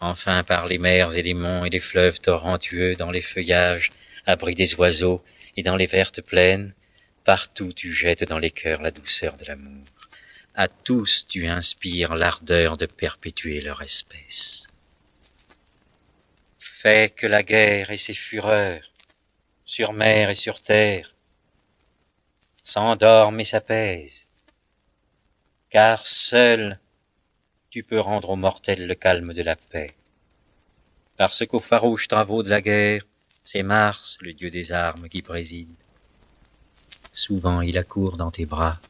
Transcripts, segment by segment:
enfin par les mers et les monts et les fleuves torrentueux, dans les feuillages, abri des oiseaux, et dans les vertes plaines, partout tu jettes dans les cœurs la douceur de l'amour. À tous tu inspires l'ardeur de perpétuer leur espèce. Fais que la guerre et ses fureurs, sur mer et sur terre, s'endorment et s'apaisent, car seul tu peux rendre aux mortels le calme de la paix. Parce qu'aux farouches travaux de la guerre, c'est Mars, le dieu des armes, qui préside. Souvent il accourt dans tes bras,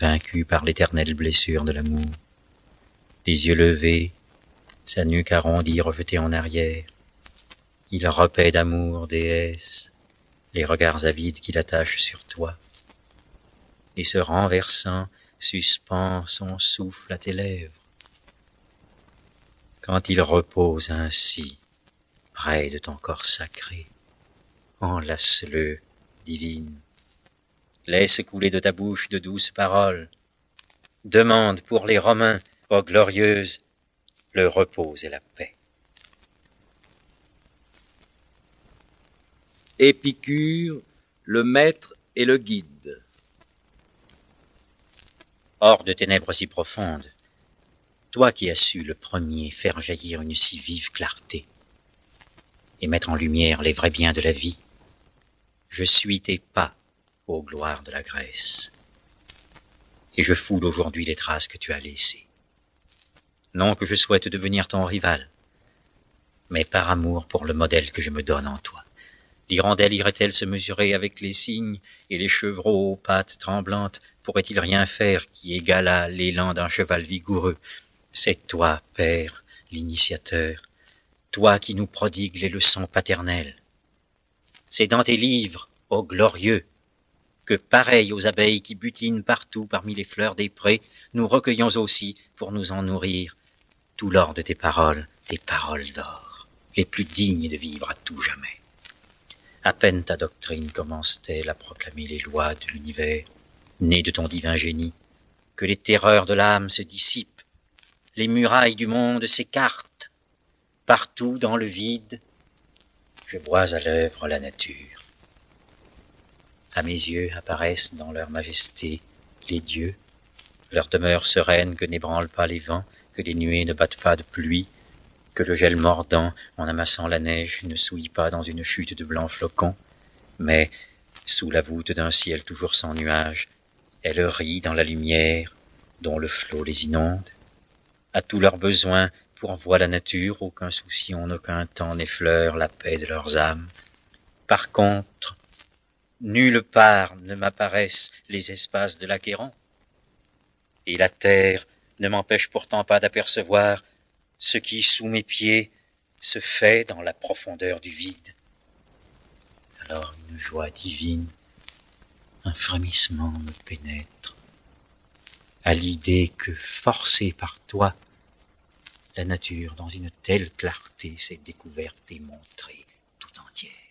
vaincu par l'éternelle blessure de l'amour. Les yeux levés, sa nuque arrondie rejetée en arrière, il repaît d'amour, déesse, les regards avides qu'il attache sur toi, et se renversant, suspend son souffle à tes lèvres. Quand il repose ainsi, près de ton corps sacré, enlace-le, divine. Laisse couler de ta bouche de douces paroles. Demande pour les Romains, ô glorieuse, le repos et la paix. Épicure, le maître et le guide. Hors de ténèbres si profondes, toi qui as su le premier faire jaillir une si vive clarté et mettre en lumière les vrais biens de la vie, je suis tes pas, ô gloire de la Grèce, et je foule aujourd'hui les traces que tu as laissées. Non que je souhaite devenir ton rival, mais par amour pour le modèle que je me donne en toi. L'hirondelle irait-elle se mesurer avec les cygnes, et les chevreaux aux pattes tremblantes? Pourraient-ils rien faire qui égalât l'élan d'un cheval vigoureux? C'est toi, Père, l'initiateur, toi qui nous prodigues les leçons paternelles. C'est dans tes livres, ô glorieux, que, pareil aux abeilles qui butinent partout parmi les fleurs des prés, nous recueillons aussi, pour nous en nourrir, tout l'or de tes paroles, tes paroles d'or, les plus dignes de vivre à tout jamais. À peine ta doctrine commence-t-elle à proclamer les lois de l'univers, né de ton divin génie, que les terreurs de l'âme se dissipent, les murailles du monde s'écartent, partout dans le vide, je vois à l'œuvre la nature. À mes yeux apparaissent dans leur majesté les dieux, leur demeure sereine que n'ébranlent pas les vents, que les nuées ne battent pas de pluie, que le gel mordant, en amassant la neige, ne souille pas dans une chute de blancs flocons, mais, sous la voûte d'un ciel toujours sans nuages, elle rit dans la lumière dont le flot les inonde. À tous leurs besoins pourvoit la nature, aucun souci en aucun temps n'effleure la paix de leurs âmes. Par contre, nulle part ne m'apparaissent les espaces de l'acquérant, et la terre ne m'empêche pourtant pas d'apercevoir ce qui, sous mes pieds, se fait dans la profondeur du vide. Alors une joie divine, un frémissement me pénètre, à l'idée que, forcée par toi, la nature, dans une telle clarté, s'est découverte et montrée tout entière.